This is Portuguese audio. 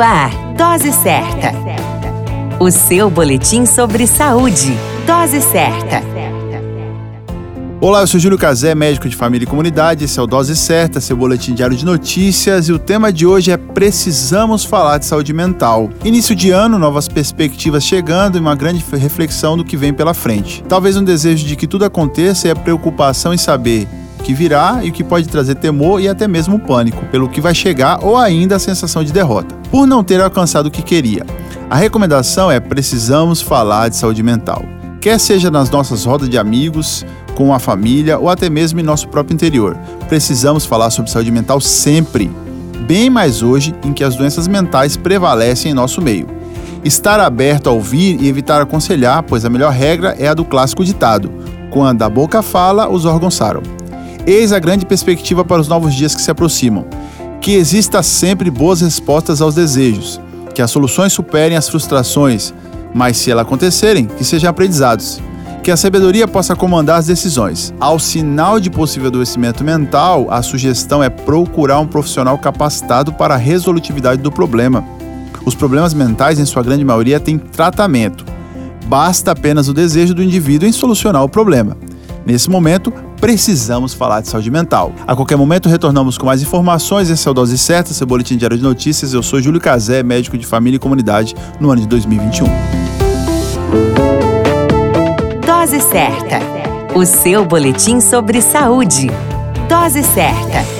Ar, Dose Certa. O seu boletim sobre saúde. Dose Certa. Olá, eu sou Júlio Cazé, médico de família e comunidade. Esse é o Dose Certa, seu boletim diário de notícias. E o tema de hoje é Precisamos falar de saúde mental. Início de ano, novas perspectivas chegando e uma grande reflexão do que vem pela frente. Talvez um desejo de que tudo aconteça e a preocupação em saber que virá e o que pode trazer temor e até mesmo pânico pelo que vai chegar ou ainda a sensação de derrota, por não ter alcançado o que queria. A recomendação é precisamos falar de saúde mental, quer seja nas nossas rodas de amigos, com a família ou até mesmo em nosso próprio interior. Precisamos falar sobre saúde mental sempre, bem mais hoje em que as doenças mentais prevalecem em nosso meio. Estar aberto a ouvir e evitar aconselhar, pois a melhor regra é a do clássico ditado: quando a boca fala, os órgãos saram. Eis a grande perspectiva para os novos dias que se aproximam. Que exista sempre boas respostas aos desejos, que as soluções superem as frustrações, mas se elas acontecerem, que sejam aprendizados. Que a sabedoria possa comandar as decisões. Ao sinal de possível adoecimento mental, a sugestão é procurar um profissional capacitado para a resolutividade do problema. Os problemas mentais, em sua grande maioria, têm tratamento. Basta apenas o desejo do indivíduo em solucionar o problema. Nesse momento, precisamos falar de saúde mental. A qualquer momento retornamos com mais informações. Esse é o Dose Certa, seu boletim diário de notícias. Eu sou Júlio Cazé, médico de família e comunidade, no ano de 2021. Dose Certa, o seu boletim sobre saúde. Dose Certa.